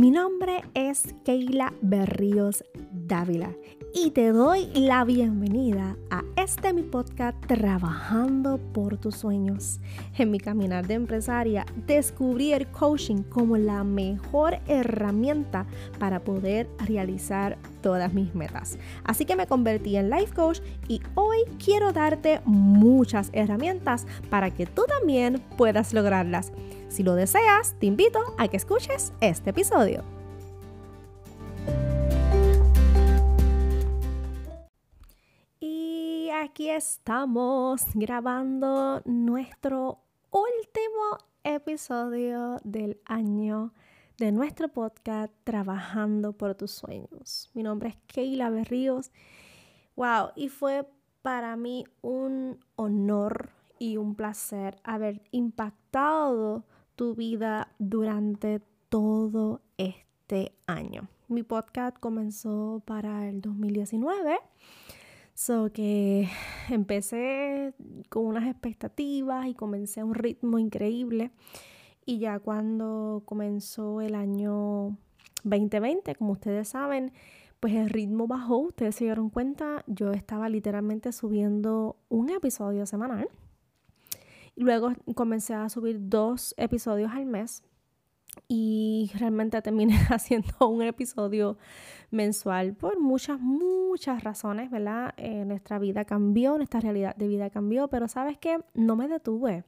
Mi nombre es Keila Berríos Dávila y te doy la bienvenida a este mi podcast Trabajando por tus sueños. En mi caminar de empresaria descubrí el coaching como la mejor herramienta para poder realizar todas mis metas. Así que me convertí en life coach y hoy quiero darte muchas herramientas para que tú también puedas lograrlas. Si lo deseas, te invito a que escuches este episodio. Y aquí estamos grabando nuestro último episodio del año de nuestro podcast Trabajando por tus sueños. Mi nombre es Keila Berríos. Wow, y fue para mí un honor y un placer haber impactado tu vida durante todo este año. Mi podcast comenzó para el 2019, so que empecé con unas expectativas y comencé a un ritmo increíble. Y ya cuando comenzó el año 2020, como ustedes saben, pues el ritmo bajó, ustedes se dieron cuenta, yo estaba literalmente subiendo un episodio semanal Luego comencé a subir dos episodios al mes y realmente terminé haciendo un episodio mensual por muchas, muchas razones, ¿verdad? Eh, nuestra vida cambió, nuestra realidad de vida cambió, pero sabes qué, no me detuve.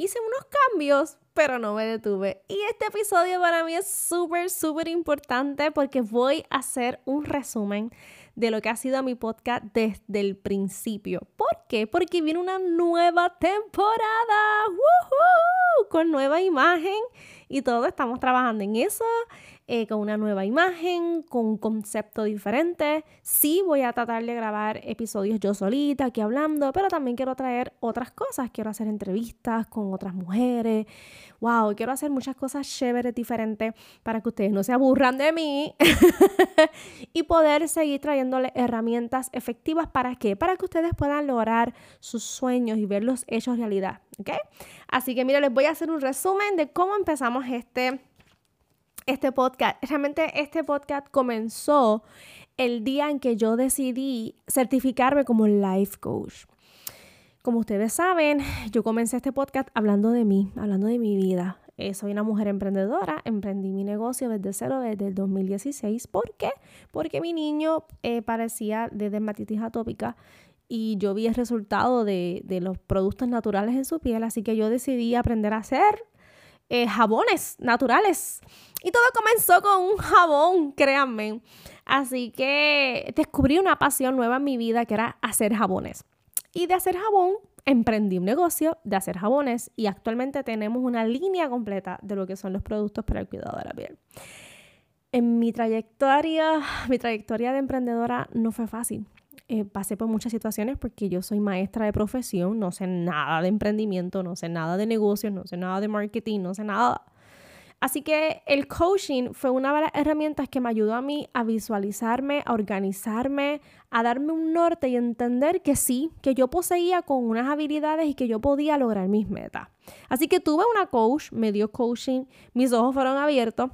Hice unos cambios, pero no me detuve. Y este episodio para mí es súper, súper importante porque voy a hacer un resumen de lo que ha sido mi podcast desde el principio. ¿Por qué? Porque viene una nueva temporada con nueva imagen y todo estamos trabajando en eso. Eh, con una nueva imagen, con un concepto diferente. Sí voy a tratar de grabar episodios yo solita, aquí hablando, pero también quiero traer otras cosas. Quiero hacer entrevistas con otras mujeres. Wow, quiero hacer muchas cosas chéveres, diferentes, para que ustedes no se aburran de mí y poder seguir trayéndoles herramientas efectivas. ¿Para qué? Para que ustedes puedan lograr sus sueños y verlos hechos realidad. ¿Ok? Así que mira, les voy a hacer un resumen de cómo empezamos este este podcast. Realmente este podcast comenzó el día en que yo decidí certificarme como life coach. Como ustedes saben, yo comencé este podcast hablando de mí, hablando de mi vida. Eh, soy una mujer emprendedora, emprendí mi negocio desde cero desde el 2016. ¿Por qué? Porque mi niño eh, parecía de dermatitis atópica y yo vi el resultado de, de los productos naturales en su piel, así que yo decidí aprender a hacer eh, jabones naturales. Y todo comenzó con un jabón, créanme. Así que descubrí una pasión nueva en mi vida que era hacer jabones. Y de hacer jabón, emprendí un negocio de hacer jabones y actualmente tenemos una línea completa de lo que son los productos para el cuidado de la piel. En mi trayectoria, mi trayectoria de emprendedora no fue fácil. Eh, pasé por muchas situaciones porque yo soy maestra de profesión, no sé nada de emprendimiento, no sé nada de negocios, no sé nada de marketing, no sé nada. Así que el coaching fue una de las herramientas que me ayudó a mí a visualizarme, a organizarme, a darme un norte y entender que sí, que yo poseía con unas habilidades y que yo podía lograr mis metas. Así que tuve una coach, me dio coaching, mis ojos fueron abiertos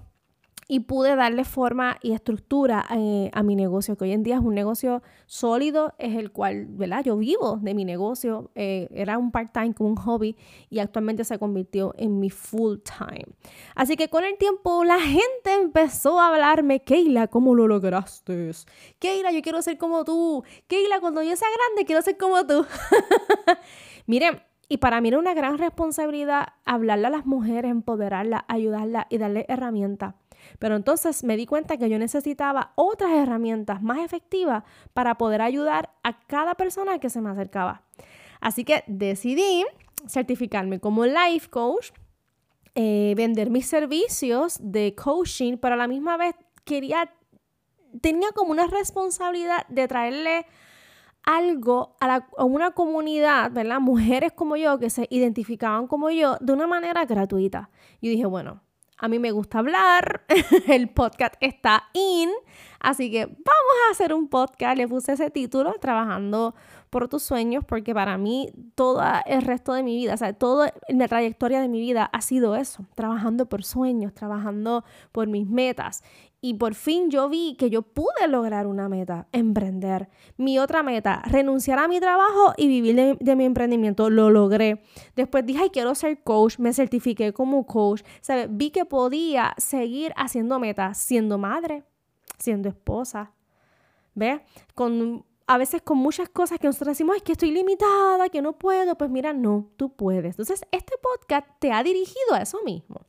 y pude darle forma y estructura eh, a mi negocio, que hoy en día es un negocio sólido, es el cual, ¿verdad? Yo vivo de mi negocio, eh, era un part-time como un hobby y actualmente se convirtió en mi full-time. Así que con el tiempo la gente empezó a hablarme, Keila, ¿cómo lo lograste? Keila, yo quiero ser como tú. Keila, cuando yo sea grande, quiero ser como tú. Miren, y para mí era una gran responsabilidad hablarle a las mujeres, empoderarlas, ayudarlas y darle herramientas pero entonces me di cuenta que yo necesitaba otras herramientas más efectivas para poder ayudar a cada persona que se me acercaba. Así que decidí certificarme como life coach, eh, vender mis servicios de coaching, pero a la misma vez quería, tenía como una responsabilidad de traerle algo a, una comunidad, ¿verdad? Mujeres como yo que se identificaban como yo de una manera gratuita. Yo dije, bueno, a mí me gusta hablar, el podcast está in, así que vamos a hacer un podcast, le puse ese título, trabajando por tus sueños porque para mí todo el resto de mi vida, o sea, toda la trayectoria de mi vida ha sido eso, trabajando por sueños, trabajando por mis metas. Y por fin yo vi que yo pude lograr una meta, emprender. Mi otra meta, renunciar a mi trabajo y vivir de, mi emprendimiento. Lo logré. Después dije, ay, quiero ser coach. Me certifiqué como coach. ¿Sabes? Vi que podía seguir haciendo metas, siendo madre, siendo esposa. ¿Ves? Con a veces con muchas cosas que nosotros decimos, es que estoy limitada, que no puedo, pues mira, no, tú puedes. Entonces, este podcast te ha dirigido a eso mismo.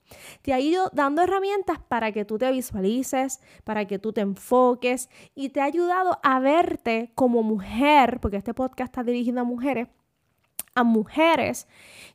Te ha ido dando herramientas para que tú te visualices, para que tú te enfoques y te ha ayudado a verte como mujer, porque este podcast está dirigido a mujeres, a mujeres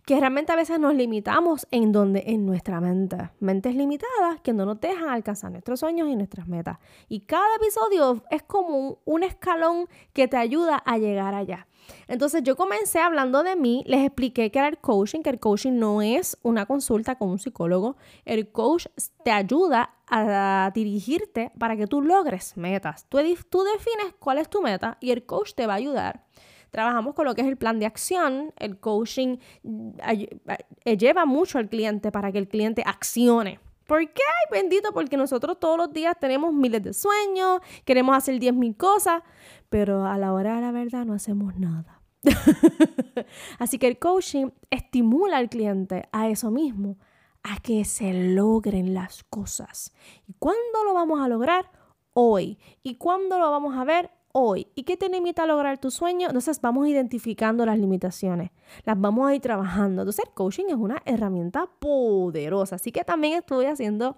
que realmente a veces nos limitamos en donde en nuestra mente, mentes limitadas que no nos dejan alcanzar nuestros sueños y nuestras metas. Y cada episodio es como un, escalón que te ayuda a llegar allá. Entonces yo comencé hablando de mí, les expliqué que era el coaching, que el coaching no es una consulta con un psicólogo, el coach te ayuda a dirigirte para que tú logres metas. Tú, tú defines cuál es tu meta y el coach te va a ayudar trabajamos con lo que es el plan de acción. El coaching eh, lleva mucho al cliente para que el cliente accione. ¿Por qué? Ay, bendito, porque nosotros todos los días tenemos miles de sueños, queremos hacer 10.000 cosas, pero a la hora de la verdad no hacemos nada. Así que el coaching estimula al cliente a eso mismo, a que se logren las cosas. ¿Y cuándo lo vamos a lograr? Hoy. ¿Y cuándo lo vamos a ver? Hoy y qué te limita a lograr tu sueño, entonces vamos identificando las limitaciones, las vamos a ir trabajando. Entonces el coaching es una herramienta poderosa, así que también estoy haciendo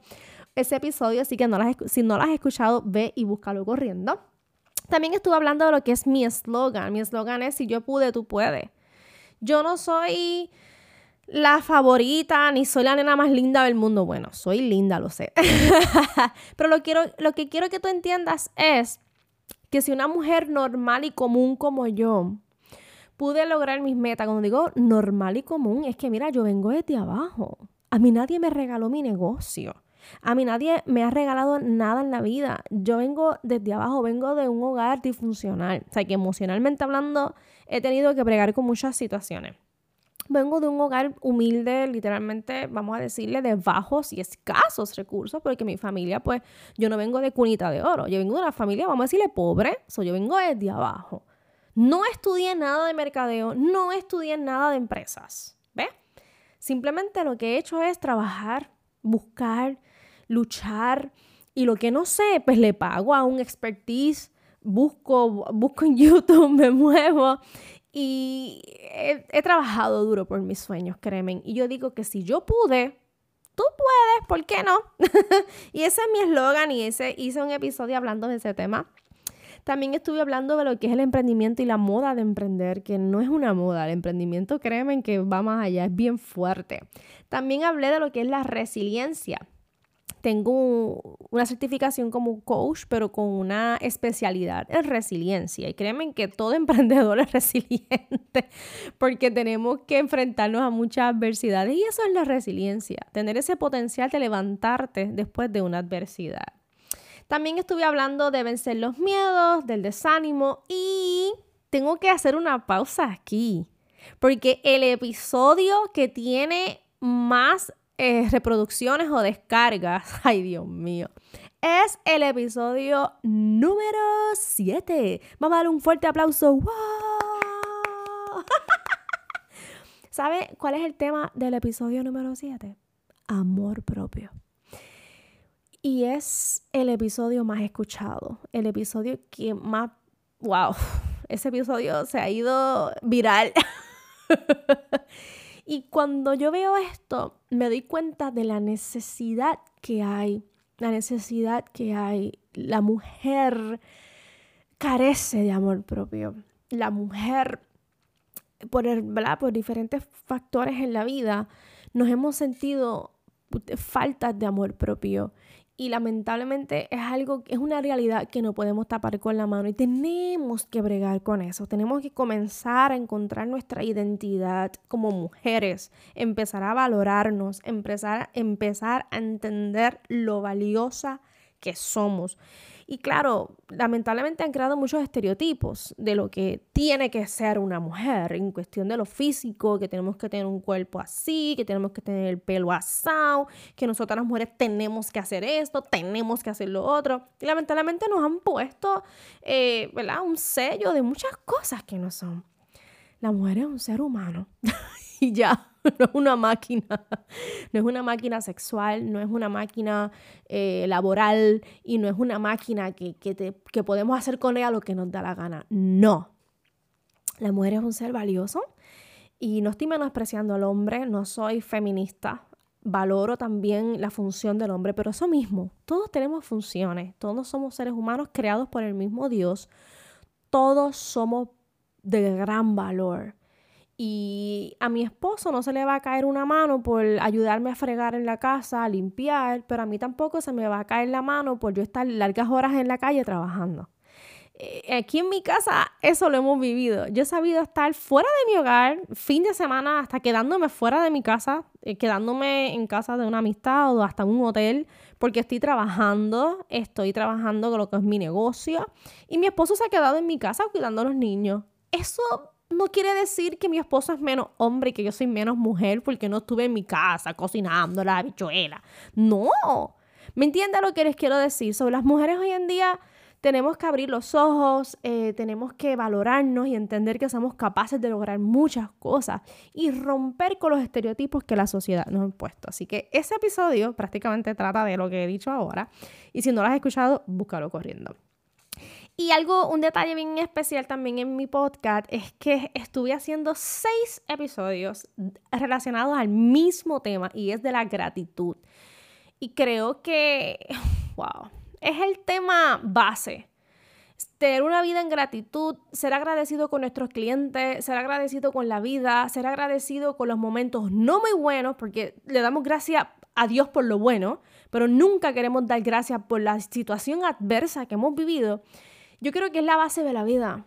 ese episodio, así que las, si no lo has escuchado, ve y búscalo corriendo. También estuve hablando de lo que es mi eslogan. Mi eslogan es, si yo pude, tú puedes. Yo no soy la favorita, ni soy la nena más linda del mundo. Bueno, soy linda, lo sé. Pero lo, quiero, lo que quiero que tú entiendas es que si una mujer normal y común como yo pude lograr mis metas, cuando digo normal y común, es que mira, yo vengo desde abajo. A mí nadie me regaló mi negocio. A mí nadie me ha regalado nada en la vida. Yo vengo desde abajo, vengo de un hogar disfuncional. O sea, que emocionalmente hablando he tenido que bregar con muchas situaciones vengo de un hogar humilde, literalmente, vamos a decirle, de bajos y escasos recursos, porque mi familia, pues, yo no vengo de cunita de oro, yo vengo de una familia, vamos a decirle, pobre, so, yo vengo desde abajo. No estudié nada de mercadeo, no estudié nada de empresas, ¿ves? Simplemente lo que he hecho es trabajar, buscar, luchar, y lo que no sé, pues le pago a un expertise busco, busco en YouTube, me muevo y he, trabajado duro por mis sueños, créeme. Y yo digo que si yo pude, tú puedes, ¿por qué no? y ese es mi eslogan y ese, hice un episodio hablando de ese tema. También estuve hablando de lo que es el emprendimiento y la moda de emprender, que no es una moda, el emprendimiento, créeme que va más allá, es bien fuerte. También hablé de lo que es la resiliencia tengo una certificación como coach, pero con una especialidad en resiliencia. Y créanme que todo emprendedor es resiliente, porque tenemos que enfrentarnos a muchas adversidades. Y eso es la resiliencia, tener ese potencial de levantarte después de una adversidad. También estuve hablando de vencer los miedos, del desánimo y tengo que hacer una pausa aquí, porque el episodio que tiene más eh, reproducciones o descargas, ay Dios mío, es el episodio número 7. Vamos a darle un fuerte aplauso. ¡Wow! ¿Sabe cuál es el tema del episodio número 7? Amor propio. Y es el episodio más escuchado, el episodio que más, wow, ese episodio se ha ido viral. Y cuando yo veo esto, me doy cuenta de la necesidad que hay, la necesidad que hay. La mujer carece de amor propio. La mujer, por, el, por diferentes factores en la vida, nos hemos sentido faltas de amor propio y lamentablemente es algo, es una realidad que no podemos tapar con la mano y tenemos que bregar con eso. Tenemos que comenzar a encontrar nuestra identidad como mujeres, empezar a valorarnos, empezar, empezar a entender lo valiosa que somos. Y claro, lamentablemente han creado muchos estereotipos de lo que tiene que ser una mujer en cuestión de lo físico, que tenemos que tener un cuerpo así, que tenemos que tener el pelo asado, que nosotras las mujeres tenemos que hacer esto, tenemos que hacer lo otro. Y lamentablemente nos han puesto, eh, ¿verdad? Un sello de muchas cosas que no son. La mujer es un ser humano y ya. no es una máquina, no es una máquina sexual, no es una máquina eh, laboral y no es una máquina que, que podemos hacer con ella lo que nos da la gana. No. La mujer es un ser valioso y no estoy menospreciando al hombre, no soy feminista, valoro también la función del hombre, pero eso mismo, todos tenemos funciones, todos somos seres humanos creados por el mismo Dios, todos somos de gran valor. Y a mi esposo no se le va a caer una mano por ayudarme a fregar en la casa, a limpiar, pero a mí tampoco se me va a caer la mano por yo estar largas horas en la calle trabajando. Eh, aquí en mi casa eso lo hemos vivido. Yo he sabido estar fuera de mi hogar, fin de semana, hasta quedándome fuera de mi casa, eh, quedándome en casa de una amistad o hasta un hotel, porque estoy trabajando, estoy trabajando con lo que es mi negocio, y mi esposo se ha quedado en mi casa cuidando a los niños. Eso no quiere decir que mi esposo es menos hombre y que yo soy menos mujer porque no estuve en mi casa cocinando la bichuela. No. ¿Me entiende lo que les quiero decir? Sobre las mujeres hoy en día tenemos que abrir los ojos, eh, tenemos que valorarnos y entender que somos capaces de lograr muchas cosas y romper con los estereotipos que la sociedad nos ha impuesto. Así que ese episodio prácticamente trata de lo que he dicho ahora y si no lo has escuchado, búscalo corriendo. Y algo, un detalle bien especial también en mi podcast es que estuve haciendo seis episodios relacionados al mismo tema y es de la gratitud. Y creo que, wow, es el tema base. Tener una vida en gratitud, ser agradecido con nuestros clientes, ser agradecido con la vida, ser agradecido con los momentos no muy buenos, porque le damos gracias a Dios por lo bueno, pero nunca queremos dar gracias por la situación adversa que hemos vivido yo creo que es la base de la vida,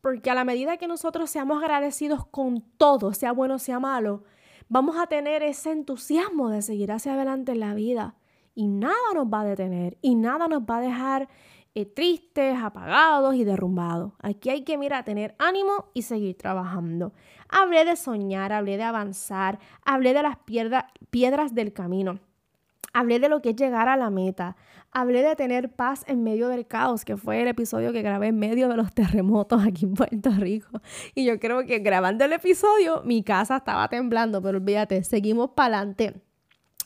porque a la medida que nosotros seamos agradecidos con todo, sea bueno, sea malo, vamos a tener ese entusiasmo de seguir hacia adelante en la vida y nada nos va a detener y nada nos va a dejar eh, tristes, apagados y derrumbados. Aquí hay que, mira, tener ánimo y seguir trabajando. Hablé de soñar, hablé de avanzar, hablé de las piedras del camino. Hablé de lo que es llegar a la meta. Hablé de tener paz en medio del caos, que fue el episodio que grabé en medio de los terremotos aquí en Puerto Rico. Y yo creo que grabando el episodio, mi casa estaba temblando, pero olvídate, seguimos para adelante.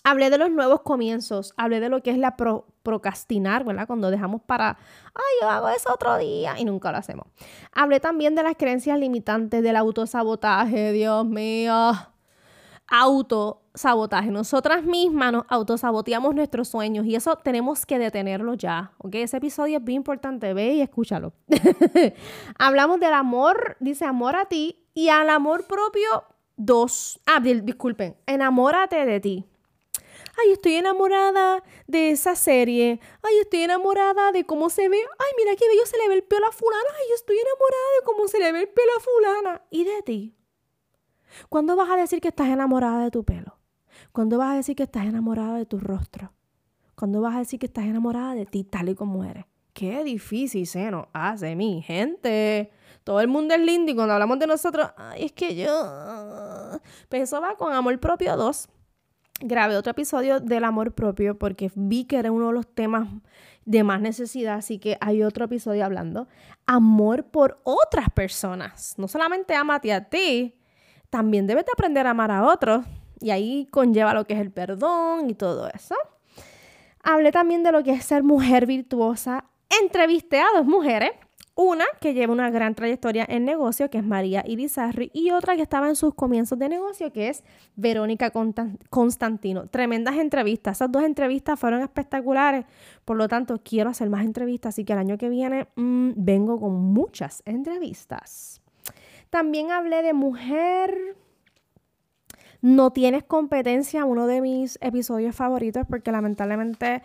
Hablé de los nuevos comienzos, hablé de lo que es la procrastinar, ¿verdad? Cuando dejamos para, ay, yo hago eso otro día y nunca lo hacemos. Hablé también de las creencias limitantes, del autosabotaje, Dios mío autosabotaje. Nosotras mismas nos autosaboteamos nuestros sueños y eso tenemos que detenerlo ya, ¿ok? Ese episodio es bien importante, ve y escúchalo. Hablamos del amor, dice amor a ti y al amor propio, dos. Ah, disculpen, enamórate de ti. Ay, estoy enamorada de esa serie. Ay, estoy enamorada de cómo se ve. Ay, mira qué bello se le ve el pelo a fulana. Ay, estoy enamorada de cómo se le ve el pelo a fulana. Y de ti. ¿Cuándo vas a decir que estás enamorada de tu pelo? ¿Cuándo vas a decir que estás enamorada de tu rostro? ¿Cuándo vas a decir que estás enamorada de ti tal y como eres? Qué difícil se nos hace, mi gente. Todo el mundo es lindo y cuando hablamos de nosotros, ay, es que yo... Pues eso va con Amor Propio 2. Grabé otro episodio del amor propio porque vi que era uno de los temas de más necesidad, así que hay otro episodio hablando. Amor por otras personas. No solamente amate a ti, también debes de aprender a amar a otros. Y ahí conlleva lo que es el perdón y todo eso. Hablé también de lo que es ser mujer virtuosa. Entrevisté a dos mujeres. Una que lleva una gran trayectoria en negocio, que es María Irizarri, y otra que estaba en sus comienzos de negocio, que es Verónica Constantino. Tremendas entrevistas. Esas dos entrevistas fueron espectaculares. Por lo tanto, quiero hacer más entrevistas, así que el año que viene mm, vengo con muchas entrevistas. También hablé de mujer. No tienes competencia, uno de mis episodios favoritos, porque lamentablemente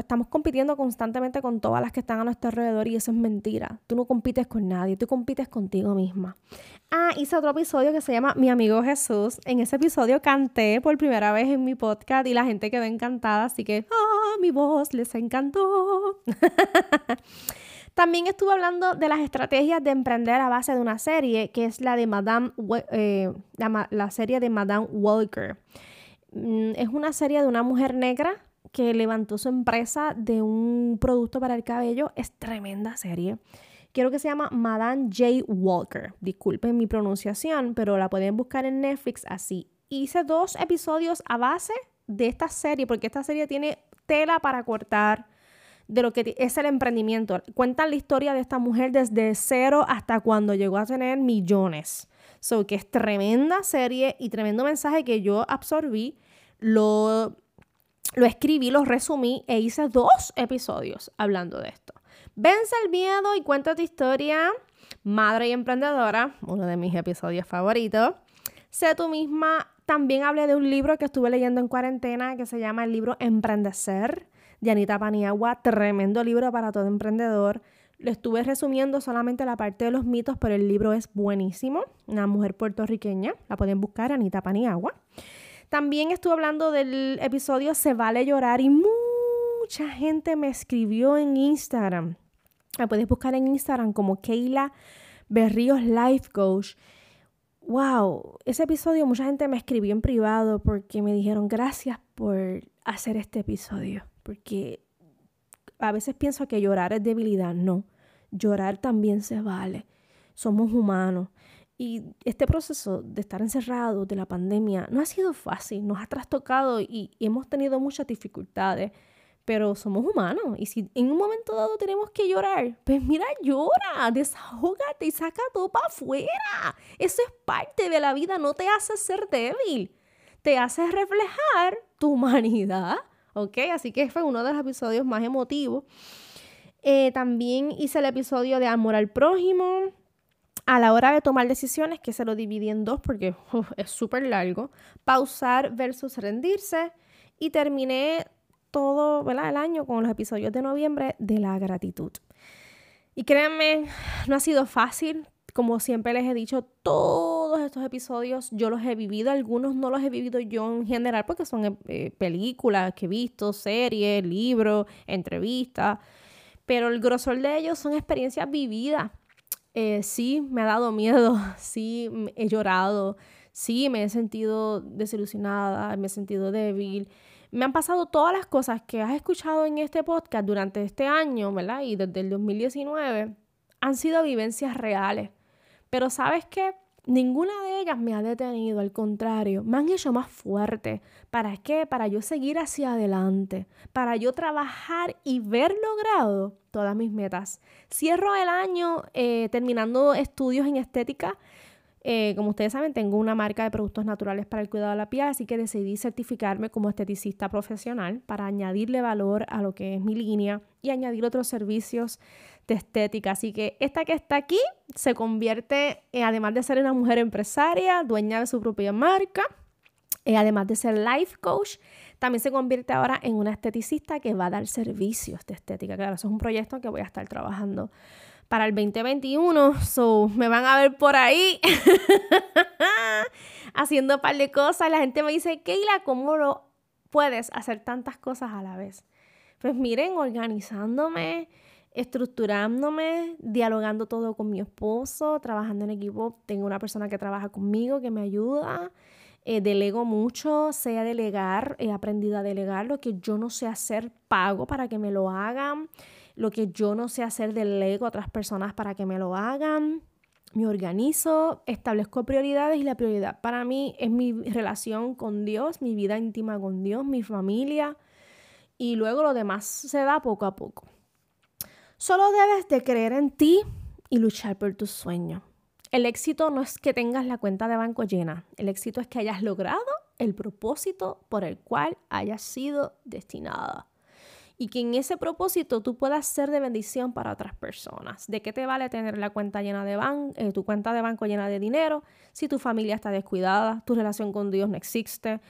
estamos compitiendo constantemente con todas las que están a nuestro alrededor y eso es mentira. Tú no compites con nadie, tú compites contigo misma. Ah, hice otro episodio que se llama Mi amigo Jesús. En ese episodio canté por primera vez en mi podcast y la gente quedó encantada, así que, ah, mi voz les encantó. También estuve hablando de las estrategias de emprender a base de una serie, que es la de Madame, eh, la, serie de Madame Walker. Mm, es una serie de una mujer negra que levantó su empresa de un producto para el cabello. Es tremenda serie. Quiero que se llama Madame J. Walker. Disculpen mi pronunciación, pero la pueden buscar en Netflix así. Hice dos episodios a base de esta serie, porque esta serie tiene tela para cortar de lo que es el emprendimiento. Cuentan la historia de esta mujer desde cero hasta cuando llegó a tener millones. So, que es tremenda serie y tremendo mensaje que yo absorbí. Lo, lo escribí, lo resumí e hice dos episodios hablando de esto. Vence el miedo y cuenta tu historia. Madre y emprendedora, uno de mis episodios favoritos. Sé tú misma. También hablé de un libro que estuve leyendo en cuarentena que se llama el libro Emprendecer de Anita Paniagua, tremendo libro para todo emprendedor. Lo estuve resumiendo solamente la parte de los mitos, pero el libro es buenísimo. Una mujer puertorriqueña, la pueden buscar, Anita Paniagua. También estuve hablando del episodio Se vale llorar y mucha gente me escribió en Instagram. La puedes buscar en Instagram como Keila Berríos Life Coach. Wow, ese episodio mucha gente me escribió en privado porque me dijeron gracias por hacer este episodio porque a veces pienso que llorar es debilidad, no, llorar también se vale, somos humanos. Y este proceso de estar encerrado de la pandemia no ha sido fácil, nos ha trastocado y, hemos tenido muchas dificultades, pero somos humanos. Y si en un momento dado tenemos que llorar, pues mira, llora, desahógate y saca todo para afuera. Eso es parte de la vida, no te hace ser débil, te hace reflejar tu humanidad ¿ok? Así que fue uno de los episodios más emotivos. Eh, también hice el episodio de amor al prójimo. A la hora de tomar decisiones, que se lo dividí en dos porque es súper largo. Pausar versus rendirse. Y terminé todo el año con los episodios de noviembre de la gratitud. Y créanme, no ha sido fácil como siempre les he dicho, todos estos episodios yo los he vivido, algunos no los he vivido yo en general porque son eh, eh, películas que he visto, series, libros, entrevistas, pero el grosor de ellos son experiencias vividas. Eh, sí, me ha dado miedo, sí, he llorado, sí, me he sentido desilusionada, me he sentido débil. Me han pasado todas las cosas que has escuchado en este podcast durante este año, ¿verdad? Y desde el 2019 han sido vivencias reales pero sabes qué? Ninguna de ellas me ha detenido, al contrario, me han hecho más fuerte. ¿Para qué? Para yo seguir hacia adelante, para yo trabajar y ver logrado todas mis metas. Cierro el año eh, terminando estudios en estética. Eh, como ustedes saben, tengo una marca de productos naturales para el cuidado de la piel, así que decidí certificarme como esteticista profesional para añadirle valor a lo que es mi línea y añadir otros servicios estética. Así que esta que está aquí se convierte, además de ser una mujer empresaria, dueña de su propia marca, eh, además de ser life coach, también se convierte ahora en una esteticista que va a dar servicios de estética. Claro, eso es un proyecto que voy a estar trabajando para el 2021. So, me van a ver por ahí haciendo un par de cosas. La gente me dice, Keila, ¿cómo lo puedes hacer tantas cosas a la vez? Pues miren, organizándome, estructurándome, dialogando todo con mi esposo, trabajando en equipo. Tengo una persona que trabaja conmigo, que me ayuda. Eh, delego mucho, sé a delegar, he aprendido a delegar lo que yo no sé hacer, pago para que me lo hagan, lo que yo no sé hacer, delego a otras personas para que me lo hagan, me organizo, establezco prioridades y la prioridad para mí es mi relación con Dios, mi vida íntima con Dios, mi familia y luego lo demás se da poco a poco. Solo debes de creer en ti y luchar por tus sueños. El éxito no es que tengas la cuenta de banco llena, el éxito es que hayas logrado el propósito por el cual hayas sido destinada. Y que en ese propósito tú puedas ser de bendición para otras personas. ¿De qué te vale tener la cuenta llena de banco, eh, tu cuenta de banco llena de dinero si tu familia está descuidada, tu relación con Dios no existe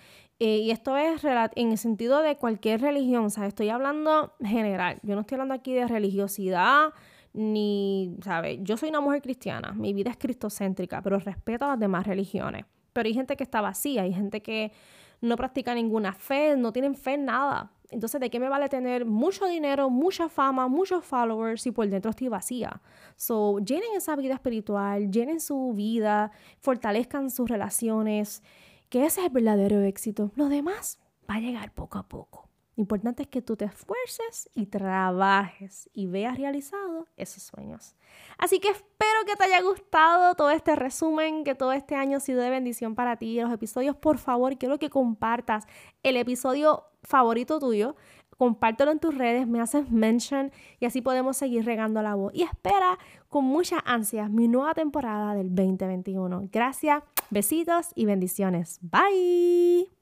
Eh, y esto es en el sentido de cualquier religión, o sea, estoy hablando general. Yo no estoy hablando aquí de religiosidad, ni, ¿sabes? Yo soy una mujer cristiana, mi vida es cristocéntrica, pero respeto a las demás religiones. Pero hay gente que está vacía, hay gente que no practica ninguna fe, no tienen fe en nada. Entonces, ¿de qué me vale tener mucho dinero, mucha fama, muchos followers si por dentro estoy vacía? So, llenen esa vida espiritual, llenen su vida, fortalezcan sus relaciones, que ese es el verdadero éxito. Lo demás va a llegar poco a poco. Lo importante es que tú te esfuerces y trabajes y veas realizado esos sueños. Así que espero que te haya gustado todo este resumen, que todo este año ha sido de bendición para ti. Los episodios, por favor, quiero que compartas el episodio favorito tuyo. Compártelo en tus redes, me haces mention y así podemos seguir regando la voz. Y espera con mucha ansia mi nueva temporada del 2021. Gracias, besitos y bendiciones. Bye.